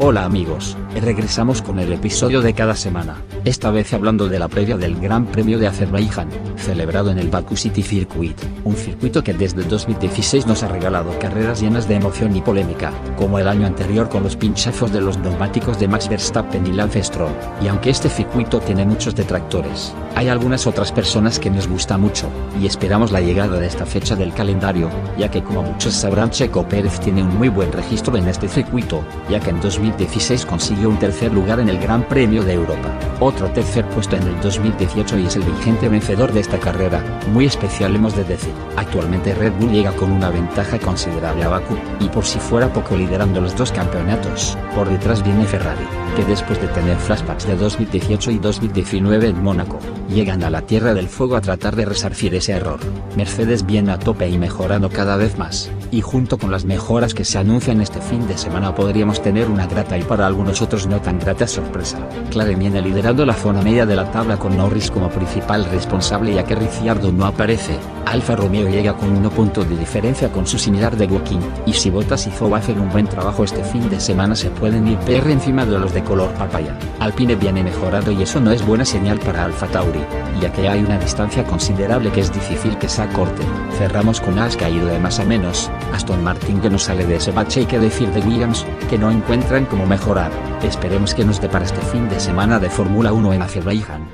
Hola amigos, regresamos con el episodio de cada semana, esta vez hablando de la previa del Gran Premio de Azerbaiyán, celebrado en el Baku City Circuit, un circuito que desde 2016 nos ha regalado carreras llenas de emoción y polémica, como el año anterior con los pinchazos de los neumáticos de Max Verstappen y Lance Stroll, y aunque este circuito tiene muchos detractores, hay algunas otras personas que nos gusta mucho, y esperamos la llegada de esta fecha del calendario, ya que como muchos sabrán Checo Pérez tiene un muy buen registro en este circuito, ya que en 2000 2016 consiguió un tercer lugar en el Gran Premio de Europa, otro tercer puesto en el 2018 y es el vigente vencedor de esta carrera, muy especial hemos de decir. Actualmente Red Bull llega con una ventaja considerable a Baku, y por si fuera poco liderando los dos campeonatos, por detrás viene Ferrari, que después de tener flashbacks de 2018 y 2019 en Mónaco, llegan a la Tierra del Fuego a tratar de resarcir ese error. Mercedes viene a tope y mejorando cada vez más, y junto con las mejoras que se anuncian este fin de semana podríamos tener una grata y para algunos otros no tan grata sorpresa. Clare viene liderando la zona media de la tabla con Norris como principal responsable ya que Ricciardo no aparece, Alfa Romeo llega con 1 punto de diferencia con su similar de Woking, y si Bottas y Zoe hacen un buen trabajo este fin de semana se pueden ir PR encima de los de color papaya. Alpine viene mejorado y eso no es buena señal para Alfa Tauri, ya que hay una distancia considerable que es difícil que se acorte. Cerramos con As caído de más a menos, Aston Martin que no sale de ese bache y que decir de Williams, que no encuentran cómo mejorar. Esperemos que nos depara este fin de semana de Fórmula 1 en Azerbaiyán.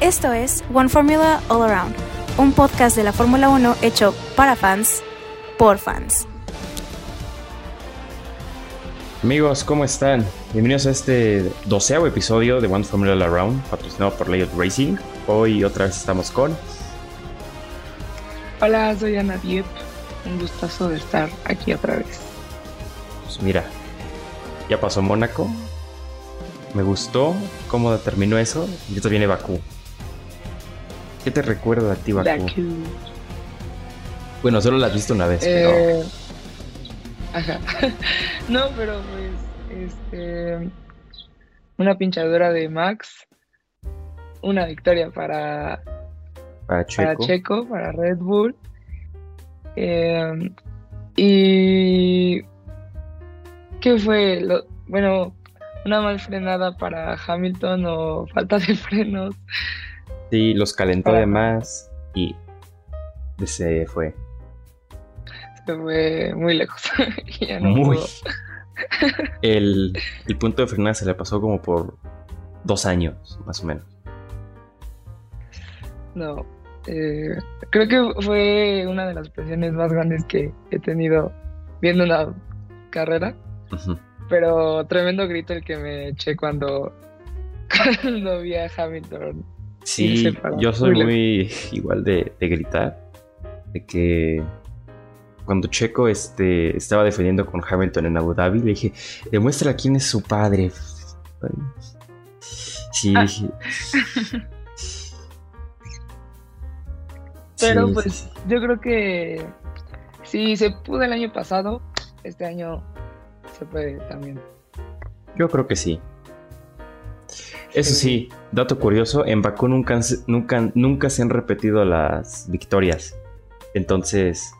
Esto es One Formula All Around, un podcast de la Fórmula 1 hecho para fans, por fans. Amigos, ¿cómo están? Bienvenidos a este doceavo episodio de One Formula All Around, patrocinado por Layout Racing. Hoy otra vez estamos con... Hola, soy Ana Diep. Un gustazo de estar aquí otra vez. Pues mira, ya pasó Mónaco. Me gustó cómo terminó eso. Y esto viene Bakú. ¿Qué te recuerda a ti, Bakú? Bakú. Bueno, solo la has visto una vez, Eh, Ajá. no, pero pues, este, una pinchadura de Max, una victoria para, pero para Checo. para Checo, para Red Bull, eh, y ¿qué fue? Lo, bueno, una mal frenada para Hamilton o falta de frenos. Sí, los calentó Para- de más y se fue. Se fue muy lejos. ya no Muy. El, el punto de frenada se le pasó como por dos años, más o menos. No, eh, creo que fue una de las presiones más grandes que he tenido viendo una carrera, pero tremendo grito el que me eché cuando, cuando vi a Hamilton. Sí, yo soy muy muy igual de, de gritar, de que cuando Checo este, estaba defendiendo con Hamilton en Abu Dhabi, le dije, demuestra quién es su padre. Sí, Ah. dije. Pero Sí, pues sí, yo creo que si se pudo el año pasado, este año se puede también. Yo creo que sí. Eso sí, dato curioso, en Bakú nunca, nunca, nunca se han repetido las victorias. Entonces,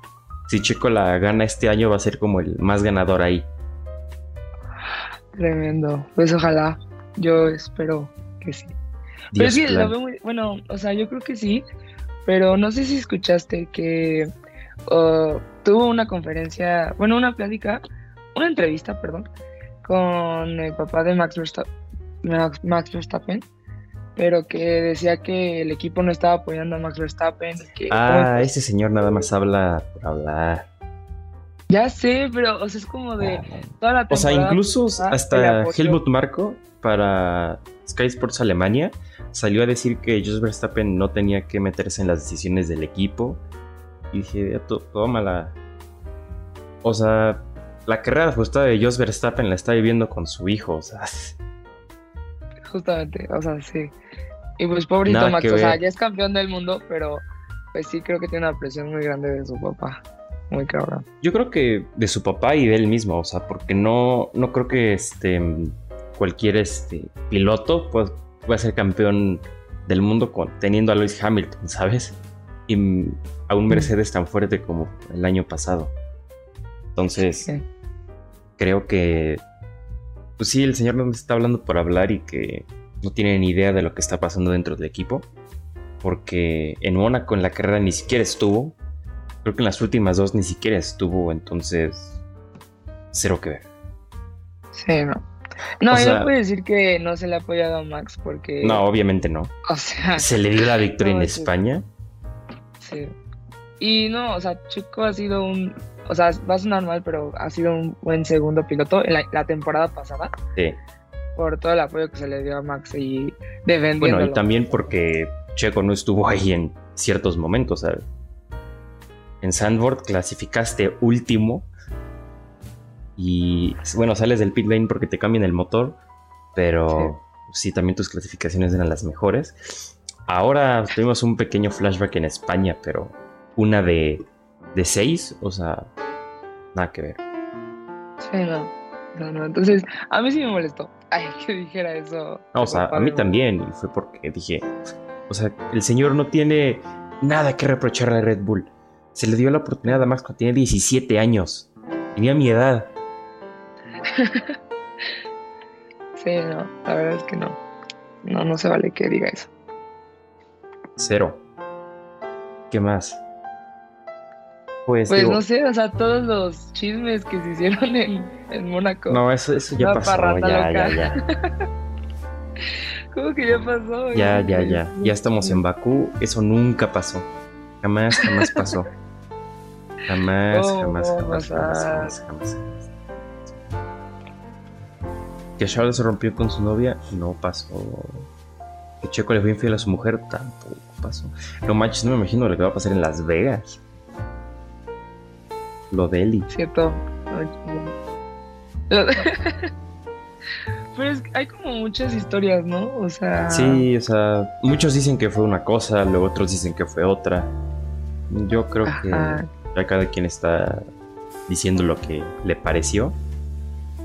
si Checo la gana este año va a ser como el más ganador ahí. Tremendo. Pues ojalá. Yo espero que sí. Pero Dios sí, lo veo muy. Bueno, o sea, yo creo que sí. Pero no sé si escuchaste que uh, tuvo una conferencia, bueno, una plática, una entrevista, perdón, con el papá de Max Verstappen, Max, Max Verstappen, pero que decía que el equipo no estaba apoyando a Max Verstappen. que, Ah, ese señor nada más habla por hablar. Ya sé, pero o sea, es como de toda la O sea, temporada incluso hasta Helmut Marko para Sky Sports Alemania salió a decir que Jos Verstappen no tenía que meterse en las decisiones del equipo. Y dije, "Ya to- tómala. O sea, la carrera justa de Jos Verstappen la está viviendo con su hijo. O sea, Justamente, o sea, sí. Y pues pobrecito Max, o sea, ya es campeón del mundo, pero pues sí creo que tiene una presión muy grande de su papá. Muy cabrón. yo creo que de su papá y de él mismo. O sea, porque no, no creo que este cualquier este piloto pues, pueda ser campeón del mundo con, teniendo a Lewis Hamilton, ¿sabes? Y mm, a un Mercedes tan fuerte como el año pasado. Entonces, Sí. creo que, pues sí, el señor no está hablando por hablar y que no tiene ni idea de lo que está pasando dentro del equipo. Porque en Mónaco en la carrera ni siquiera estuvo. Creo que en las últimas dos ni siquiera estuvo, entonces cero que ver. Sí, no. No, yo no puedo decir que no se le ha apoyado a Max porque... No, obviamente no. O sea... Se le dio la victoria en España. Sí. Y no, o sea, Chico ha sido un... O sea, va a sonar mal, pero ha sido un buen segundo piloto en la, temporada pasada. Sí. Por todo el apoyo que se le dio a Max y defendiendo. Bueno, y también porque Checo no estuvo ahí en ciertos momentos, ¿sabes? En Sandboard clasificaste último y bueno, sales del pit lane porque te cambian el motor, pero sí. también tus clasificaciones eran las mejores. Ahora tuvimos un pequeño flashback en España, pero una de, de seis, o sea, nada que ver. Sí, no, no, no. Entonces, a mí sí me molestó. Ay, que dijera eso. No, o sea, a mí también, y fue porque dije, o sea, el señor no tiene nada que reprocharle a Red Bull. Se le dio la oportunidad a Max cuando tenía 17 años. Tenía mi edad. sí, no, la verdad es que no. No, no se vale que diga eso. Cero. ¿Qué más? Pues, pues no sé, o sea, todos los chismes que se hicieron en, en Mónaco. No, eso, eso ya pasó, ya, ya, ya. ¿Cómo que ya pasó? Ya, ya, ya. Ya estamos en Bakú. Eso nunca pasó. Jamás, jamás pasó. Jamás, jamás, jamás, jamás, jamás, jamás, Que Charles se rompió con su novia, no pasó. Que Checo le fue infiel a su mujer, tampoco pasó. No manches, no me imagino lo que va a pasar en Las Vegas. Lo de Eli. Cierto. Pero es, hay como muchas historias, ¿no? O sea. Sí, o sea, muchos dicen que fue una cosa, luego otros dicen que fue otra. Yo creo que ya cada quien está diciendo lo que le pareció.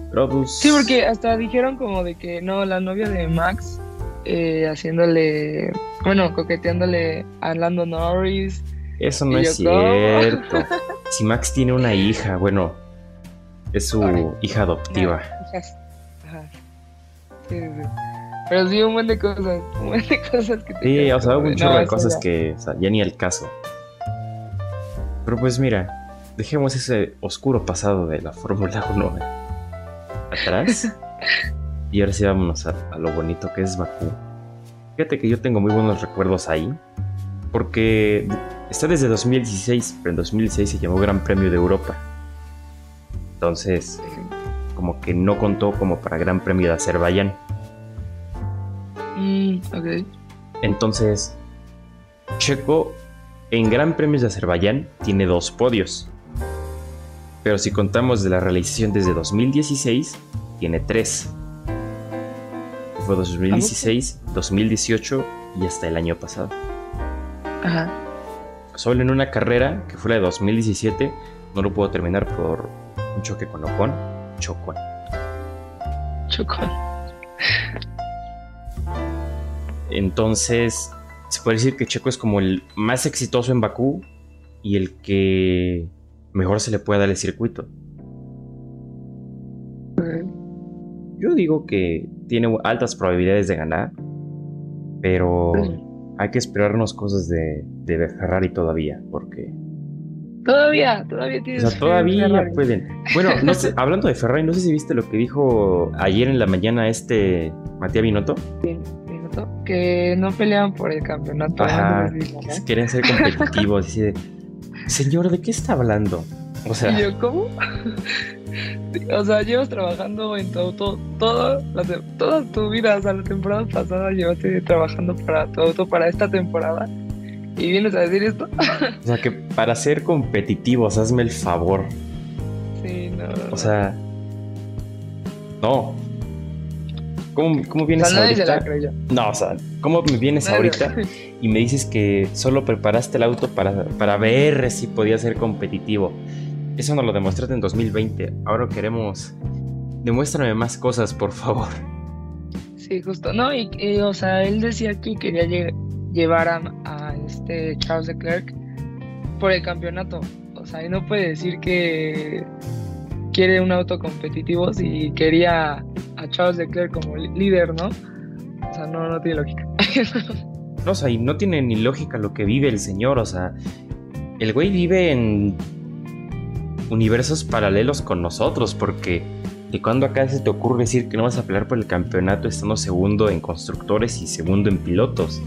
Pero pues... Sí, porque hasta dijeron como de que no, la novia de Max eh, haciéndole, bueno, coqueteándole a Lando Norris. Eso no es cierto. si Max tiene una hija, bueno, es su hija adoptiva. Pero sí, un buen de cosas. Un buen de cosas que te Sí, o sea, un chorro de cosas que o sea, ya ni el caso. Pero pues mira, dejemos ese oscuro pasado de la Fórmula 1 atrás. y ahora sí vámonos a, a, lo bonito que es Bakú. Fíjate que yo tengo muy buenos recuerdos ahí. Porque está desde 2016, pero en 2016 se llamó Gran Premio de Europa. Entonces, como que no contó como para Gran Premio de Azerbaiyán. Mm, Entonces, Checo en Gran Premios de Azerbaiyán tiene dos podios. Pero si contamos de la realización desde 2016, tiene tres. Fue 2016, 2018 y hasta el año pasado. Ajá. Solo en una carrera, que fue la de 2017, no lo puedo terminar por un choque con Ocon. Chocón. Chocón. Entonces, se puede decir que Checo es como el más exitoso en Bakú y el que mejor se le puede dar el circuito. Yo digo que tiene altas probabilidades de ganar, pero hay que esperarnos cosas de, de Ferrari todavía, porque Todavía, todavía tienes. O sea, todavía pueden. Bueno, no sé, hablando de Ferrari, no sé si viste lo que dijo ayer en la mañana este Matías Binotto. Sí, que no peleaban por el campeonato. Ajá, quieren ser competitivos. y señor, ¿de qué está hablando? O sea. ¿Y yo, ¿cómo? o sea, llevas trabajando en tu auto toda, toda tu vida. O sea, la temporada pasada llevaste trabajando para tu auto para esta temporada ¿Y vienes a decir esto? o sea, que para ser competitivos, hazme el favor. Sí, no. O sea. No. ¿Cómo, cómo vienes ahorita? no, o sea, ¿cómo me vienes ahorita y me dices que solo preparaste el auto para, para ver si podía ser competitivo? Eso nos lo demostraste en 2020. Ahora queremos. Demuéstrame más cosas, por favor. Sí, justo. No, y, o sea, él decía que quería llevar a, este Charles Leclerc por el campeonato. O sea, y no puede decir que, quiere un auto competitivo si quería a Charles Leclerc como líder, ¿no? O sea, no, no tiene lógica. no, o sea, y no tiene ni lógica lo que vive el señor, o sea, el güey vive en universos paralelos con nosotros, porque de cuando acá se te ocurre decir que no vas a pelear por el campeonato estando segundo en constructores y segundo en pilotos.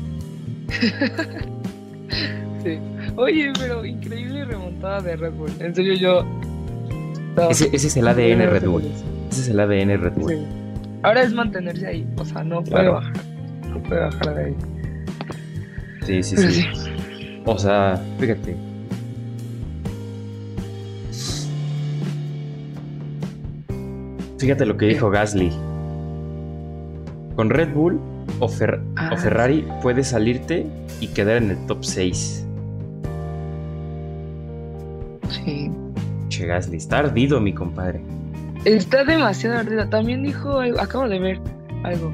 sí. Oye, pero increíble remontada de Red Bull. En serio, yo. ese, es el ADN Red Bull. Ese es el ADN Red Bull. Ahora es mantenerse ahí. O sea, no puede bajar. No puede bajar de ahí. Sí, sí, sí. O sea, fíjate. Fíjate lo que dijo Gasly. Con Red Bull o, ah, Ferrari puedes salirte y quedar en el top 6. Sí. Che, Gasly, está ardido, mi compadre. Está demasiado ardido. También dijo, acabo de ver algo,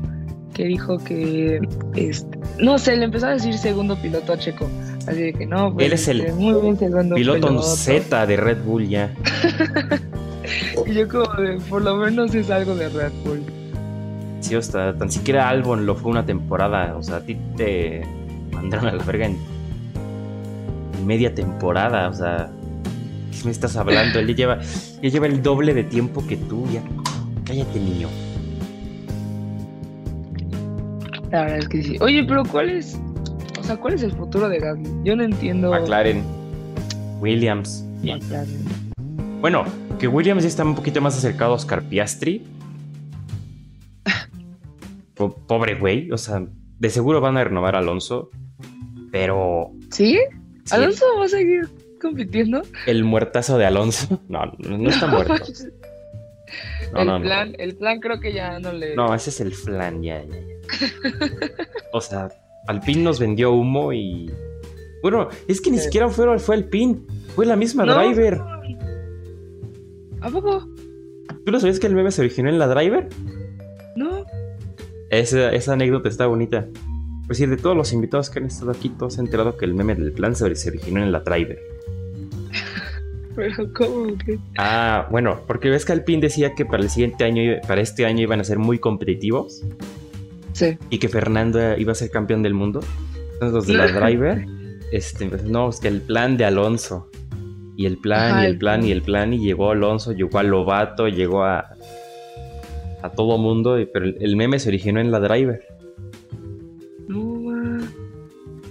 que dijo que, este, no sé, le empezó a decir segundo piloto a Checo. Así de que no, pues, Él es el este, muy bien segundo piloto, piloto. Z de Red Bull ya. y yo como de, por lo menos es algo de Red Bull. Sí, o sea, tan siquiera Albon lo fue una temporada. O sea, a ti te mandaron a la verga en media temporada. O sea, ¿qué me estás hablando? Él ya lleva, ya lleva el doble de tiempo que tú. Ya, cállate, niño. La verdad es que sí. Oye, pero ¿cuál es? O sea, ¿cuál es el futuro de Gasly? Yo no entiendo. McLaren. Williams. McLaren. Bueno, que Williams ya está un poquito más acercado a Oscar Piastri. Pobre güey, o sea, de seguro van a renovar a Alonso, pero... ¿Sí? ¿Alonso va a seguir compitiendo? El muertazo de Alonso. No, no está muerto. el, plan, el plan creo que ya no le... No, ese es el plan, ya, ya, ya. o sea, Alpine nos vendió humo y... Bueno, es que ni siquiera fue, fue Alpine, fue la misma driver. ¿A poco? ¿Tú no sabías que el meme se originó en la driver? No. Esa, esa anécdota está bonita. Pues sí, de todos los invitados que han estado aquí, todos han enterado que el meme del plan se originó en la driver. Pero, ¿cómo que? Ah, bueno, porque ves que Alpine decía que para el siguiente año, para este año iban a ser muy competitivos. Sí. Y que Fernando iba a ser campeón del mundo. Entonces los de la driver, este, pues, no, es que el plan de Alonso. Y el plan, y el plan, y el plan, y llegó Alonso, llegó a Lobato, llegó a, a todo mundo, pero el, meme se originó en la driver.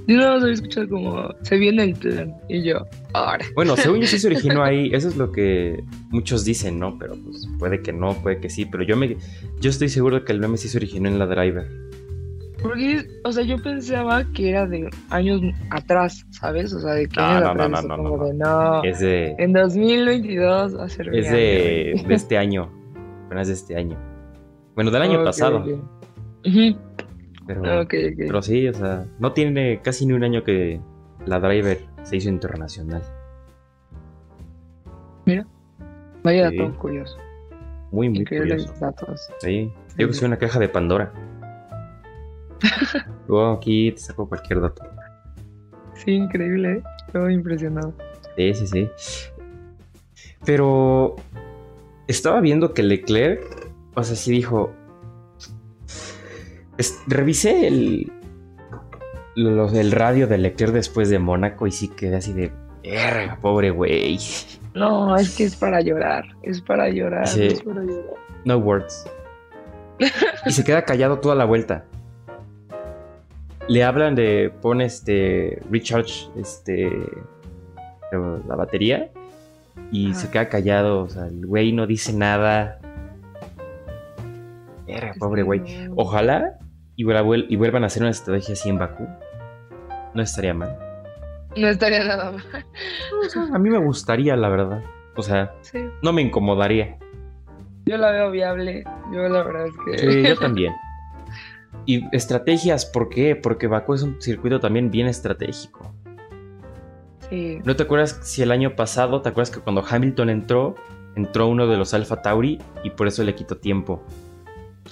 Yo no había escuchado como se viene el plan, y yo, ahora. Bueno, según yo sí se originó ahí, eso es lo que muchos dicen, ¿no? Pero pues puede que no, puede que sí, pero yo me yo estoy seguro de que el meme sí se originó en la driver. Porque, o sea, yo pensaba que era de años atrás, ¿sabes? O sea, de que no, no, no, no, no, no, no. Es de... En 2022 va a ser Es de, de, este año, apenas de este año. Bueno, del año pasado. Pero, pero sí, o sea, no tiene casi ni un año que la Driver se hizo internacional. Mira, vaya dato curioso. Muy, muy curioso. Datos. Sí, digo que soy una caja de Pandora. Luego aquí te saco cualquier dato. Sí, increíble, ¿eh? Estoy impresionado. Sí, sí, sí. Pero estaba viendo que Leclerc, o sea, sí dijo. Revisé el, el radio de Leclerc después de Mónaco y sí quedé así de. pobre güey. No, es que es para llorar. Es para llorar. Es para llorar. No words. y se queda callado toda la vuelta le hablan de pone este recharge este la batería y se queda callado, o sea, el güey no dice nada. Pobre güey. Ojalá y, y vuelvan a hacer una estrategia así en Bakú. No estaría mal. No estaría nada mal. a mí me gustaría, la verdad. O sea, no me incomodaría. Yo la veo viable. Yo la verdad es que. Sí, yo también. Y estrategias, ¿por qué? Porque Baku es un circuito también bien estratégico. Sí. ¿No te acuerdas si el año pasado, te acuerdas que cuando Hamilton entró, entró uno de los Alpha Tauri y por eso le quitó tiempo?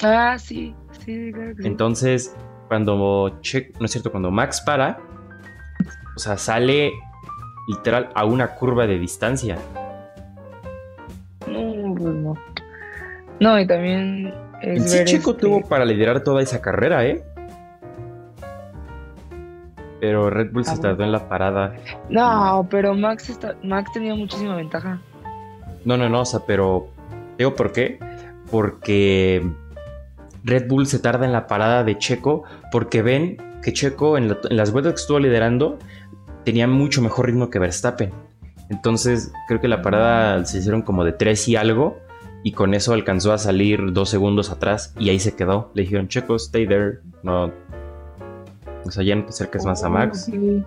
Ah, sí, sí, claro que Entonces, cuando check, no es cierto, cuando Max para, o sea, sale literal a una curva de distancia. No, No, y también es En sí, Checo este- tuvo para liderar toda esa carrera, ¿eh? Pero Red Bull Ah, se bueno. tardó en la parada. No, pero Max está... Max tenía muchísima ventaja. No, no, no, o sea, pero. Digo por qué. Porque Red Bull se tarda en la parada de Checo. Porque ven que Checo en, la- en las vueltas que estuvo liderando tenía mucho mejor ritmo que Verstappen. Entonces, creo que la parada se hicieron como de tres y algo. Y con eso alcanzó a salir dos segundos atrás. Y ahí se quedó. Le dijeron, Checo, stay there. No. O sea, ya no te acerques más a Oh, Max. sí.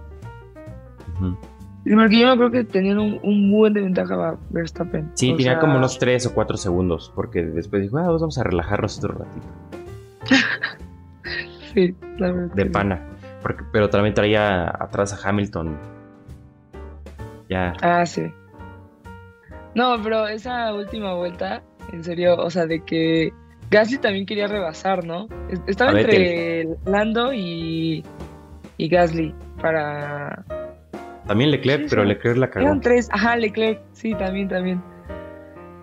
Sí, porque yo me acuerdo que tenían un, un buen de ventaja a Verstappen. Sí, O tenía sea, como unos 3 o 4 segundos, porque después dijo, ah, vamos a relajarnos otro ratito. Sí. De pana. Porque, pero también traía atrás a Hamilton. Ya. Ah, sí. No, pero esa última vuelta, en serio, o sea, de que Gasly también quería rebasar, ¿no? Es- Estaba A entre Lando y, y Gasly para... También Leclerc, Sí, pero. Leclerc la cagó. Eran tres, ajá, Leclerc, sí, también, también.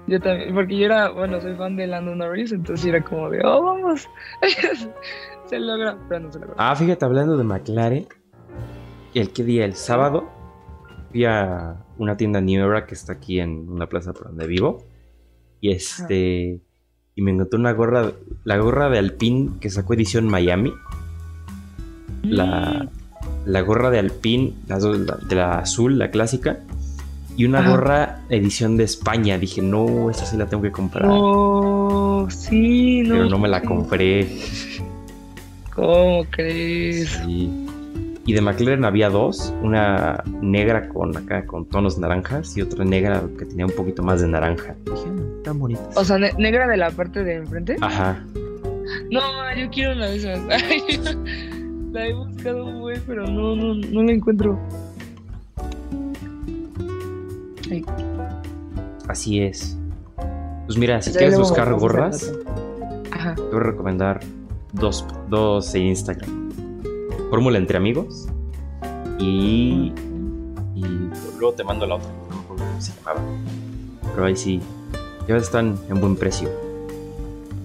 Yo también, porque yo era, bueno, soy fan de Lando Norris, entonces era como de, oh, vamos. se logra, pero no se logra. Ah, fíjate, hablando de McLaren. ¿El qué día? El sábado. Fui a una tienda New Era que está aquí en una plaza por donde vivo. Y este. Y me encontré una gorra. La gorra de Alpine que sacó edición Miami. la, la gorra de Alpine, la, la- de la azul, la clásica, y una Ajá. gorra edición de España. Dije, no, esta sí la tengo que comprar. No, sí, no. pero no me la compré. ¿Cómo crees? Sí. Y de McLaren había dos, una negra con acá con tonos naranjas y otra negra que tenía un poquito más de naranja. Dije, "Mm, tan bonitas. O sea, ne- negra de la parte de enfrente. Ajá. No, yo quiero una de esas. La he buscado buen, pero no, no, no la encuentro. Así es. Pues mira, si pues quieres buscar gorras. Ajá. te voy a recomendar dos, dos en Instagram. Fórmula entre amigos y, y luego te mando la otra, no me acuerdo cómo se llamaba. Pero ahí sí, ya están en buen precio.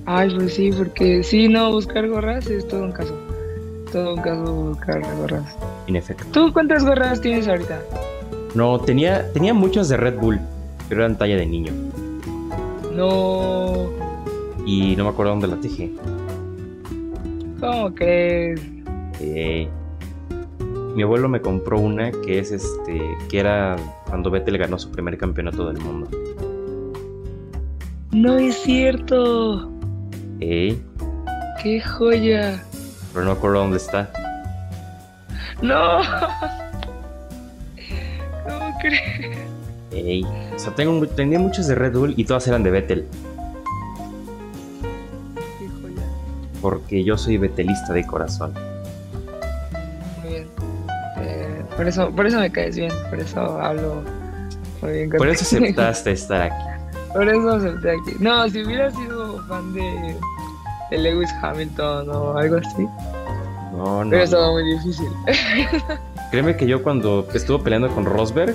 Ay, pues sí, porque sí, no, buscar gorras es todo un caso. Todo un caso buscar gorras. En efecto. ¿Tú cuántas gorras tienes ahorita? No, tenía, tenía muchos de Red Bull, pero eran talla de niño. No, Y no me acuerdo dónde la dejé. ¿cómo crees? Eh, mi abuelo me compró una que es este, que era cuando Vettel ganó su primer campeonato del mundo. No es cierto. Eh, ¡Qué joya! pero no me acuerdo dónde está. ¡No! ¿Cómo crees? Ey, O sea, tengo, tenía muchos de Red Bull y todas eran de Vettel. ¡Qué joya! Porque yo soy Vettelista de corazón. Muy bien. Eh, por, eso, por eso me caes bien, por eso hablo muy bien Por eso aceptaste estar aquí. Por eso acepté aquí. No, si hubiera sido fan de, de Lewis Hamilton o algo así, No, no. no. estado muy difícil. Créeme que yo cuando estuve peleando con Rosberg,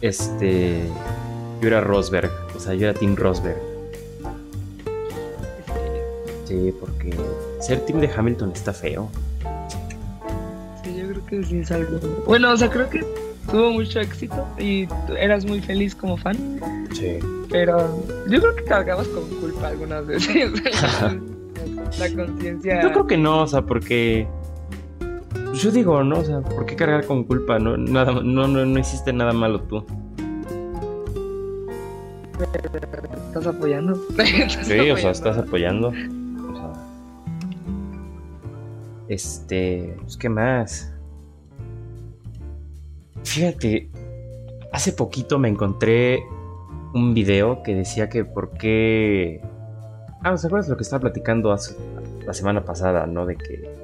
este. Yo era Rosberg. O sea, yo era Team Rosberg. Sí, porque ser Team de Hamilton está feo. Sí, yo creo que sí es algo. Bueno, o sea, creo que tuvo mucho éxito y tú eras muy feliz como fan, Sí. pero yo creo que cargabas con culpa algunas veces. La conciencia. Yo creo que no, o sea, porque. Yo digo, ¿no? O sea, ¿por qué cargar con culpa? No, nada, no, no, no hiciste nada malo tú. estás apoyando. Sí, o sea, estás apoyando. O sea, este. Pues, ¿qué más? Fíjate, hace poquito me encontré un video que decía que por qué. Ah, ¿se acuerdas lo que estaba platicando hace- la semana pasada, no? De que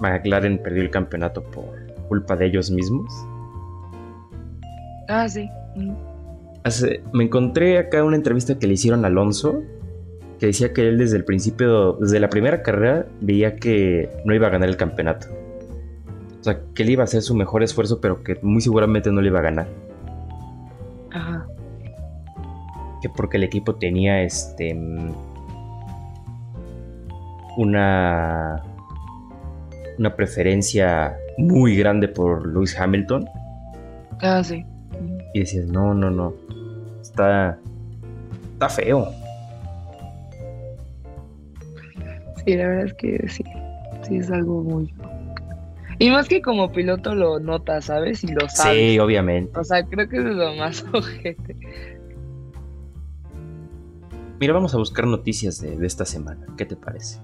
McLaren perdió el campeonato por culpa de ellos mismos. Ah, sí. Mm. Hace- me encontré acá una entrevista que le hicieron a Alonso, que decía que él desde el principio, desde la primera carrera, veía que no iba a ganar el campeonato. O sea, que él iba a hacer su mejor esfuerzo, pero que muy seguramente no le iba a ganar. Ajá. que porque el equipo tenía este mm, una una preferencia muy grande por Lewis Hamilton Ah, sí. y decías, no, no, no, está, está feo. Sí, la verdad es que sí. Sí, es algo muy. Y más que como piloto lo notas, ¿sabes? Y lo sabes. Sí, obviamente. O sea, creo que es lo más ojete. Mira, vamos a buscar noticias de, de esta semana. ¿Qué te parece?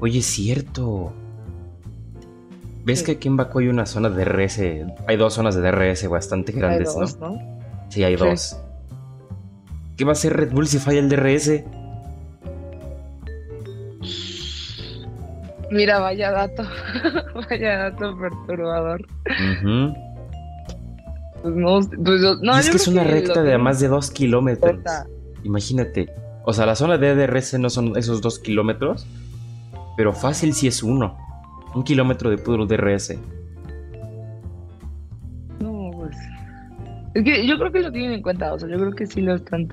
Oye, es cierto. ¿Ves Sí. que aquí en Baku hay una zona de DRS? Hay dos zonas de DRS bastante Hay grandes, dos, ¿no? ¿no? Sí, hay Sí. dos. ¿Qué va a hacer Red Bull si falla el DRS? Mira, vaya dato. vaya dato perturbador. Pues no, pues no, y es que es una recta de más de dos kilómetros. Imagínate. O sea, la zona de DRS no son esos dos kilómetros, pero fácil si es uno. Un kilómetro de puro DRS. No, pues. Es que yo creo que lo tienen en cuenta, o sea, yo creo que sí lo están.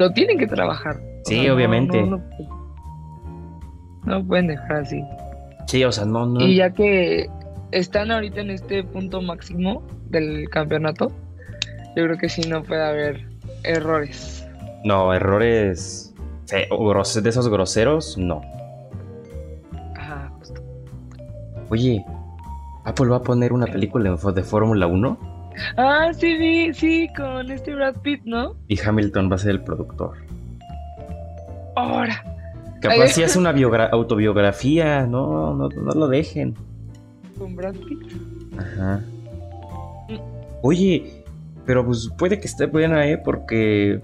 Lo tienen que trabajar. O Sí, sea, obviamente. No, no, no pueden dejar así. Sí, o sea, no, no. Y ya que están ahorita en este punto máximo del campeonato, yo creo que sí no puede haber errores. No, errores de esos groseros, no. Oye, Apple va a poner una película de Fórmula 1 Ah, sí, vi, sí, con este Brad Pitt, ¿no? y Hamilton va a ser el productor. Ahora. Capaz Ay. si hace una biogra- autobiografía, no, no, no lo dejen. Con Brad Pitt. Ajá. Oye, pero pues puede que esté buena, ¿eh? Porque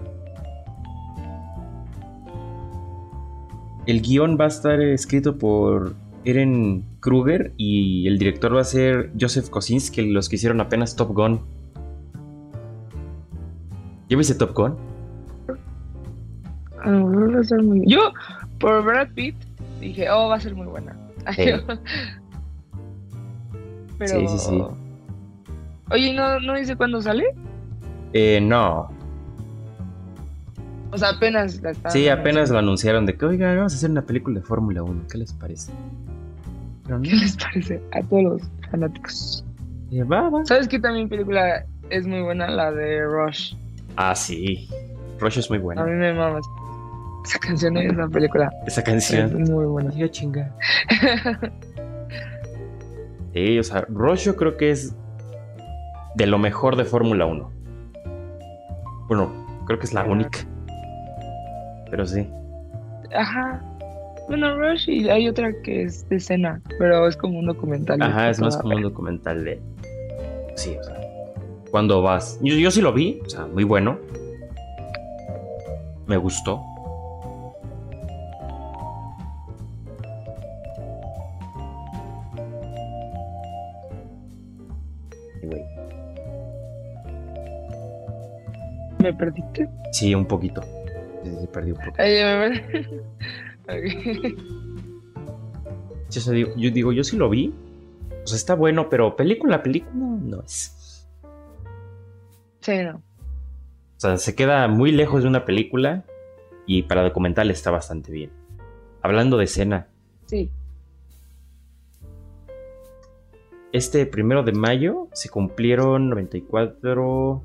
el guion va a estar escrito por Eren Kruger y el director va a ser Joseph Kosinski, los que hicieron apenas Top Gun. ¿Ya viste Top Gun? A lo mejor va a ser muy. Yo, por Brad Pitt, dije, oh, va a ser muy buena. Sí. Pero. Sí, sí, sí. Oye, ¿no, ¿no dice cuándo sale? Eh, no. O sea, apenas la. Sí, apenas lo anunciaron de que, oiga, vamos a hacer una película de Fórmula 1. ¿Qué les parece? Pero no. ¿Qué les parece a todos los fanáticos? Eh, Va, va. ¿Sabes qué también película es muy buena? La de Rush. Ah, sí. Rush es muy A buena. mí me mama esa canción y esa película. Esa Es canción. muy buena. Diga chinga. Sí, o sea, Rush yo creo que es de lo mejor de Fórmula 1. Bueno, creo que es la única. Pero sí. Ajá. Bueno, Rush y hay otra que es de escena, pero es como un documental. Ajá, es más toda- como un documental de. Sí, o sea. Cuando vas. Yo, yo sí lo vi, o sea, muy bueno. Me gustó. ¿Me perdiste? Sí, un poquito. Sí, sí, perdí un poco. Ay, me perdí. Ok. Sí, o sea, digo- yo digo, yo sí lo vi. O sea, está bueno, pero película, película no es. Sí, no. O sea, se queda muy lejos de una película y para documental está bastante bien. Hablando de escena, Sí. este primero de mayo se cumplieron 94,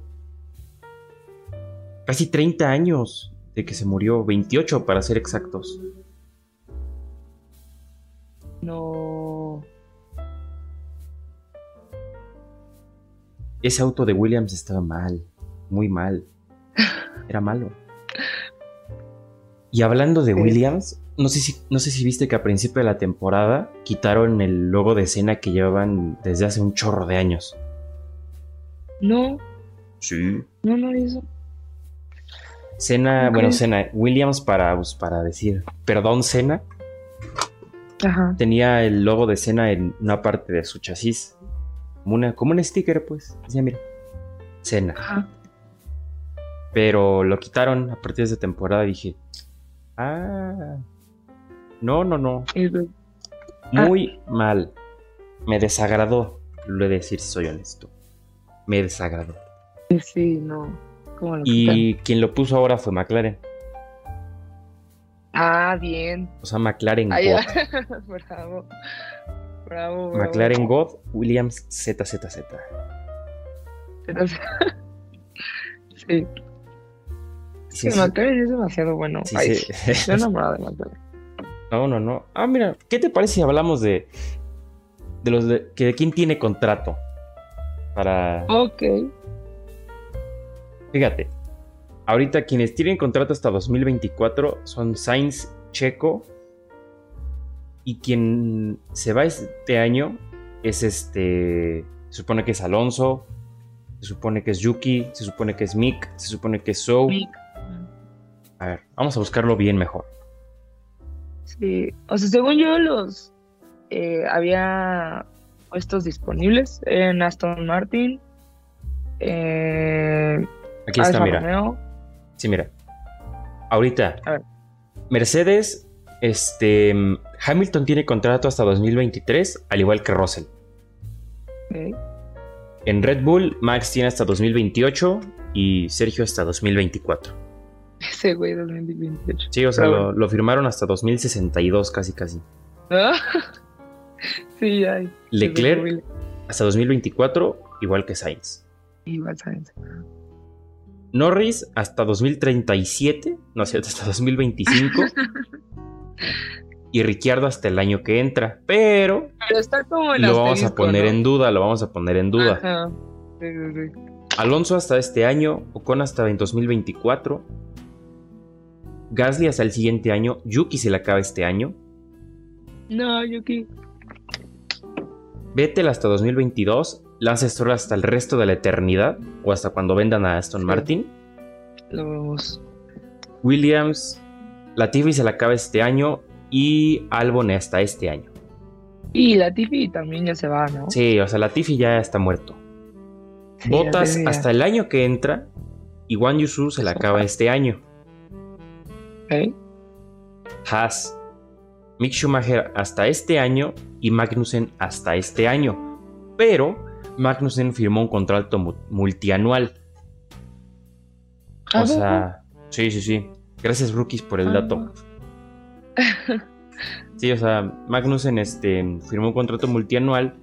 casi 30 años de que se murió, 28 para ser exactos. No. Ese auto de Williams estaba mal, muy mal. Era malo. Y hablando de Sí. Williams, no sé, si, no sé si viste que a principio de la temporada quitaron el logo de escena que llevaban desde hace un chorro de años. No, Sí. no, no hizo. Cena, bueno, Cena, Williams para, pues, para decir perdón, Cena, Ajá. tenía el logo de Cena en una parte de su chasis. Como, una, como un sticker, pues. Decía, mira, Cena. Ajá. Pero lo quitaron a partir de esa temporada. Dije, ah, no, no, no. Pues, Muy mal. Me desagradó. Lo he de decir si soy honesto. Me desagradó. Sí, no. ¿Cómo lo quitan? Y quien lo puso ahora fue McLaren. Ah, bien. O sea, McLaren Ay, God. bravo. Bravo, bravo. McLaren God, Williams ZZZ. Sí, Sí, sí. McLaren es demasiado bueno. Sí, Ay, sí. sí, Estoy enamorada de McLaren. No, no, no. Ah, mira, ¿qué te parece si hablamos de. de los de. que de quién tiene contrato? Para. Ok. Fíjate. Ahorita quienes tienen contrato hasta 2024 son Sainz, Checo. Y quien se va este año es este. Se supone que es Alonso. Se supone que es Yuki. Se supone que es Mick. Se supone que es. Mick. A ver, vamos a buscarlo bien mejor. Sí, o sea, según yo los eh, había puestos disponibles en Aston Martin, eh, Aquí está, Alfa mira. Romeo. Sí, mira. Ahorita. A ver. Mercedes, este. Hamilton tiene contrato hasta 2023, al igual que Russell. En Red Bull, Max tiene hasta 2028 y Sergio hasta 2024. Ese güey 2028. Sí, o sea, lo, firmaron hasta 2062, casi, casi. ¿Ah? sí, hay. Leclerc hasta 2024, igual que Sainz. Igual Sainz. Norris hasta 2037, no es cierto, hasta 2025. y Ricciardo hasta el año que entra. Pero Pero está como lo vamos a poner ¿no? en duda, lo vamos a poner en duda. Ajá. Sí, sí, sí. Alonso hasta este año, Ocon hasta en 2024, Gasly hasta el siguiente año, Yuki se le acaba este año, No, Yuki. Vettel hasta 2022, Lance Stroll hasta el resto de la eternidad o hasta cuando vendan a Aston Sí. Martin, Lo vemos. Williams, Latifi se le acaba este año y Albon hasta este año. Y la Tiffy también ya se va, ¿no? Sí, o sea, Latifi ya está muerto. Sí, Botas hasta el año que entra y Wang Yusu se le acaba este año. Ok. Haas, Mick Schumacher hasta este año y Magnussen hasta este año. Pero Magnussen firmó un contrato mu- multianual. ¿A O sea, sí, sí, sí. Gracias, rookies, por el Ah. dato. Sí, o sea, Magnussen este, firmó un contrato multianual.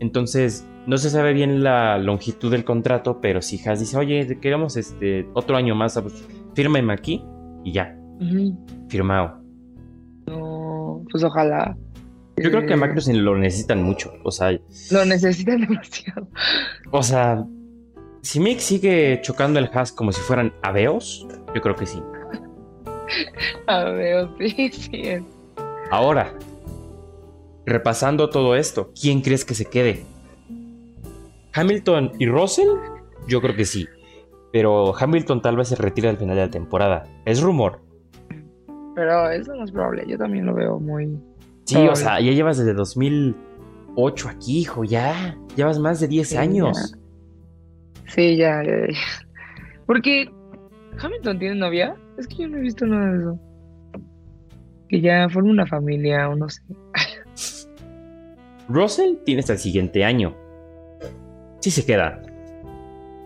Entonces, no se sabe bien la longitud del contrato, pero si Haas dice, oye, queremos este, otro año más, pues, fírmame aquí y ya, Ujú. firmado. No, pues ojalá. Yo creo que a Eh, Magnussen lo necesitan mucho. O sea, Lo necesitan demasiado. o sea, si Mick sigue chocando el Haas como si fueran aveos, yo creo que sí. A ver, sí, sí. es. Ahora, repasando todo esto, ¿quién crees que se quede? ¿Hamilton y Russell? Yo creo que sí. Pero Hamilton tal vez se retire al final de la temporada. Es rumor. Pero eso no es probable. Yo también lo veo muy. Sí, o sea, ya llevas desde 2008 aquí, hijo, ya. Llevas más de 10 Sí, años. Sí, ya, ya, ya. Porque Hamilton tiene novia. Es que yo no he visto nada de eso. Que ya forma una familia o no sé. Russell tiene hasta el siguiente año. Sí se queda.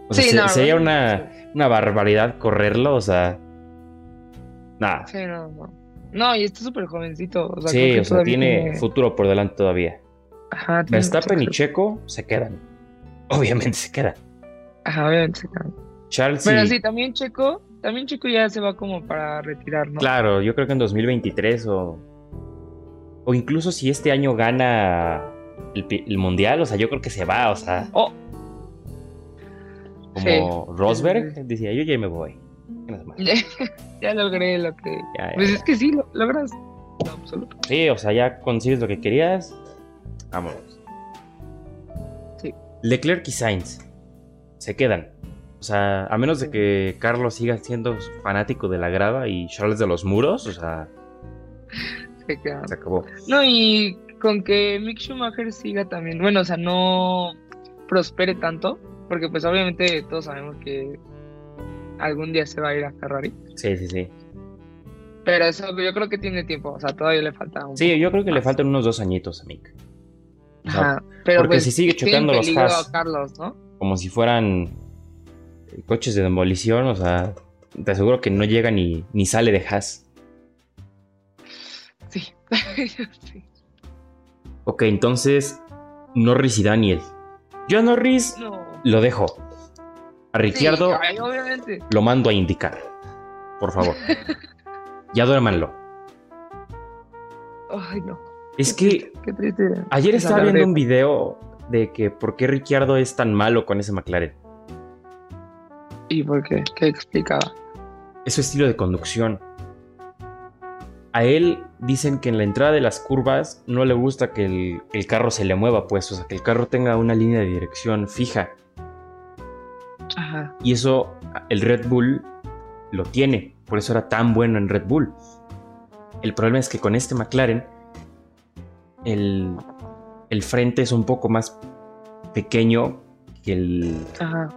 O sea, Sí, se- no, sería una, una barbaridad correrlo, o sea. Nada. Sí, no, no. No, y está súper jovencito. O sea, Sí, creo que o sea, tiene futuro por delante todavía. Ajá, tiene Verstappen y Checo se quedan. Obviamente se quedan. Ajá, obviamente se quedan. Charles Pero y- sí, también Checo. También Checo ya se va como para retirar, ¿no? Claro, yo creo que en 2023 o. O incluso si este año gana el, mundial, o sea, yo creo que se va, o sea. Oh. Como Sí. Rosberg decía, yo ya me voy. Ya logré lo que. Ya, ya, Pues es que sí, lo logras. No, absoluto. Sí, o sea, ya consigues lo que querías. Vámonos. Sí. Leclerc y Sainz se quedan. O sea, a menos de que Carlos siga siendo fanático de la grada y Charles de los muros, o sea, Se quedan. se acabó. No, y con que Mick Schumacher siga también, bueno, o sea, no prospere tanto, porque pues obviamente todos sabemos que algún día se va a ir a Ferrari, Sí, sí, sí. pero eso yo creo que tiene tiempo, o sea, todavía le falta un Sí, yo creo que le faltan unos dos añitos a Mick. O sea, Ajá, pero porque pues si sigue chocando los Haas. a Carlos, ¿no? como si fueran coches de demolición, o sea, te aseguro que no llega ni, ni sale de Haas. Sí. sí. Ok, entonces, Norris y Daniel. Yo a Norris No. lo dejo. A Ricciardo Sí, ay, obviamente. lo mando a indicar. Por favor. ya duérmanlo. Ay, no. Es Qué que triste, Qué triste. ayer Es estaba viendo un video de que por qué Ricciardo es tan malo con ese McLaren. ¿Y por qué? ¿Qué explicaba? Es su estilo de conducción. A él dicen que en la entrada de las curvas no le gusta que el, el carro se le mueva, pues, o sea, que el carro tenga una línea de dirección fija. Ajá. Y eso el Red Bull lo tiene. Por eso era tan bueno en Red Bull. El problema es que con este McLaren el, el frente es un poco más pequeño que el, Ajá.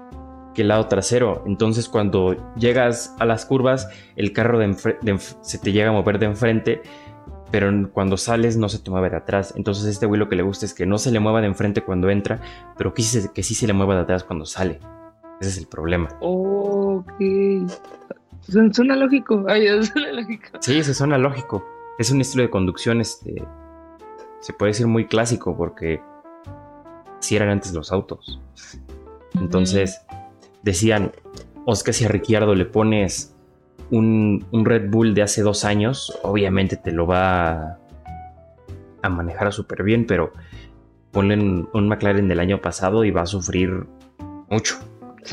que el lado trasero. Entonces cuando llegas a las curvas, el carro de de se te llega a mover de enfrente, pero cuando sales no se te mueve de atrás. Entonces este güey lo que le gusta es que no se le mueva de enfrente cuando entra, pero que sí, se- que sí se le mueva de atrás cuando sale. Ese es el problema. Ok. Suena, lógico. Ay, suena lógico. Sí, eso suena lógico. Es un estilo de conducción, este, se puede decir muy clásico porque si eran antes los autos. Entonces decían, o es que si a Ricciardo le pones un, un Red Bull de hace dos años, obviamente te lo va a, a manejar súper bien, pero ponle un, un McLaren del año pasado y va a sufrir mucho.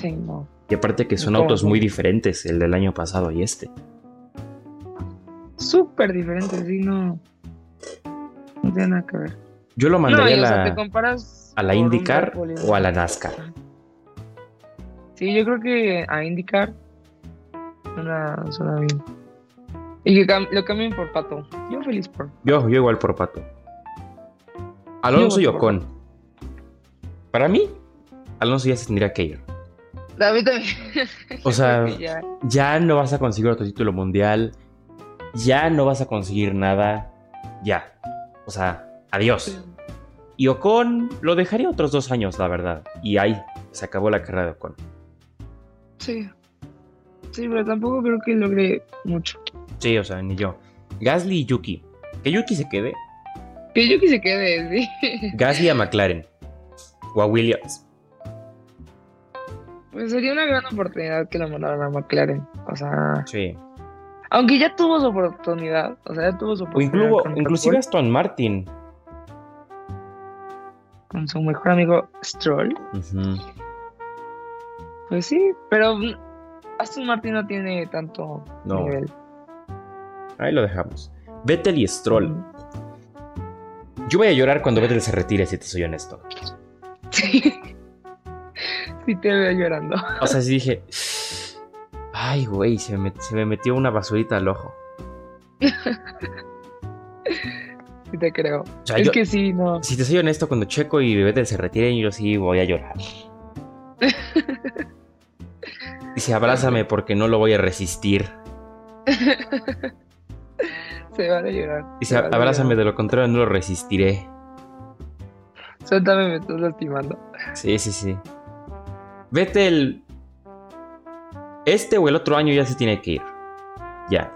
Sí, no. Y aparte que son autos muy diferentes, el del año pasado y este. Súper diferente, sí, no. No tiene nada que ver. Yo lo mandaría o a la... te comparas. ¿A la por un IndyCar o a la NASCAR? Sí, yo creo que a IndyCar suena, suena bien. Y que cam- lo cambien por Pato. Yo feliz por. Yo, yo igual por Pato. Alonso y por Ocon. Para mí, Alonso ya se tendría que ir. A mí también. O sea, ya. ya no vas a conseguir otro título mundial. Ya no vas a conseguir nada. Ya. O sea, adiós. Y Ocon lo dejaría otros dos años, la verdad. Y ahí se acabó la carrera de Ocon. Sí. Sí, pero tampoco creo que logre mucho. Sí, o sea, ni yo. Gasly y Yuki. Que Yuki se quede. Que que se quede, sí. Gasly a McLaren. O a Williams. Pues sería una gran oportunidad que lo mandaran a McLaren. O sea, Sí. aunque ya tuvo su oportunidad. O sea, ya tuvo su O oportunidad. incluso, inclusive Aston Martin. con su mejor amigo Stroll. Pues sí, pero mm, Aston Martin no tiene tanto No. nivel. Ahí lo dejamos. Vettel y Stroll. Yo voy a llorar cuando Vettel se retire, si te soy honesto. Sí. Sí te veo llorando. O sea, sí dije. Ay, güey, se me, se me metió una basurita al ojo. Sí te creo. O sea, es yo- que sí, no. Si te soy honesto, cuando Checo y Vettel se retiren, yo sí voy a llorar. Dice, abrázame porque no lo voy a resistir. Se van a llorar. Dice, se van a abrázame, llorar. de lo contrario no lo resistiré. Suéltame, me estás lastimando. Sí, sí, sí. Vettel. Este o el otro año ya se tiene que ir. Ya.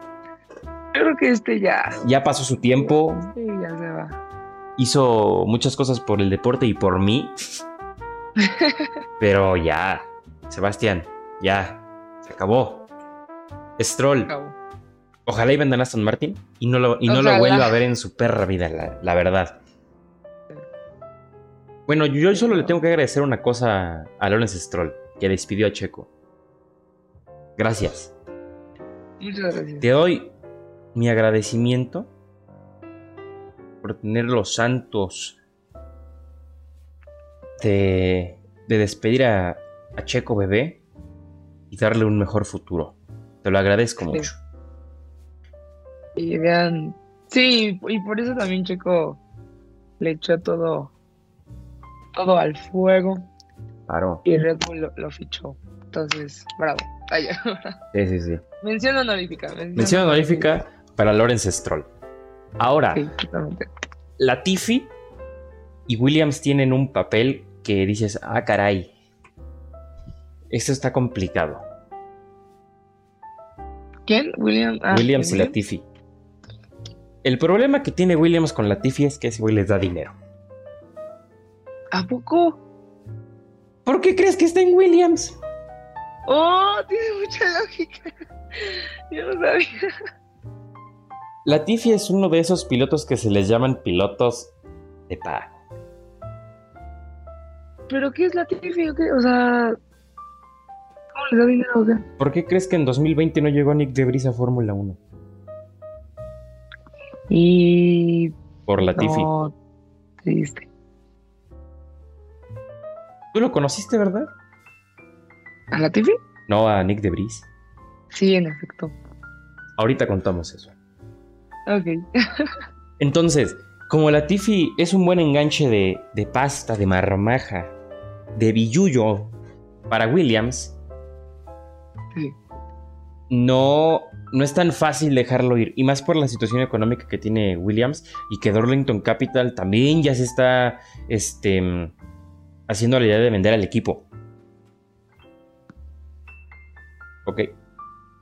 Creo que este ya. Ya pasó su tiempo. Sí, ya se va. Hizo muchas cosas por el deporte y por mí. Pero ya. Sebastián, ya. Se acabó. Stroll. Acabó. Ojalá y vendan a Aston Martin y no lo, y no lo vuelva a ver en su perra vida, la, la verdad. Bueno, yo solo le tengo que agradecer una cosa a Lawrence Stroll, que despidió a Checo. Gracias. Muchas gracias. Te doy mi agradecimiento por tener los santos de, de despedir a, a Checo bebé y darle un mejor futuro. Te lo agradezco Sí. mucho. Y vean. Sí, y por eso también Checo le echó todo. Todo al fuego. Claro. Y Red Bull lo, lo fichó. Entonces, bravo. Ay, Sí, sí, sí. mención honorífica. Mención honorífica para Lawrence Stroll. Ahora, Sí. Latifi y Williams tienen un papel que dices, ah, caray. Esto está complicado. ¿Quién? William. ah, Williams y William. Latifi. El problema que tiene Williams con Latifi es que ese güey les da dinero. ¿A poco? ¿Por qué crees que está en Williams? Oh, tiene mucha lógica. Yo no sabía. Latifi es uno de esos pilotos que se les llaman pilotos de pago. ¿Pero qué es la Tiffy o qué? O sea, ¿cómo les da dinero o? ¿Por qué crees que en 2020 no llegó Nick Debris a Fórmula 1? Y. Por Latifi. No, triste. Tú lo conociste, ¿verdad? ¿A la Tiffy? No, a Nick Debris. Sí, en efecto. Ahorita contamos eso. Ok. Entonces, como Latifi es un buen enganche de, de pasta, de marmaja, de billullo para Williams, Sí. no, no es tan fácil dejarlo ir. Y más por la situación económica que tiene Williams y que Darlington Capital también ya se está este, haciendo la idea de vender al equipo. Ok.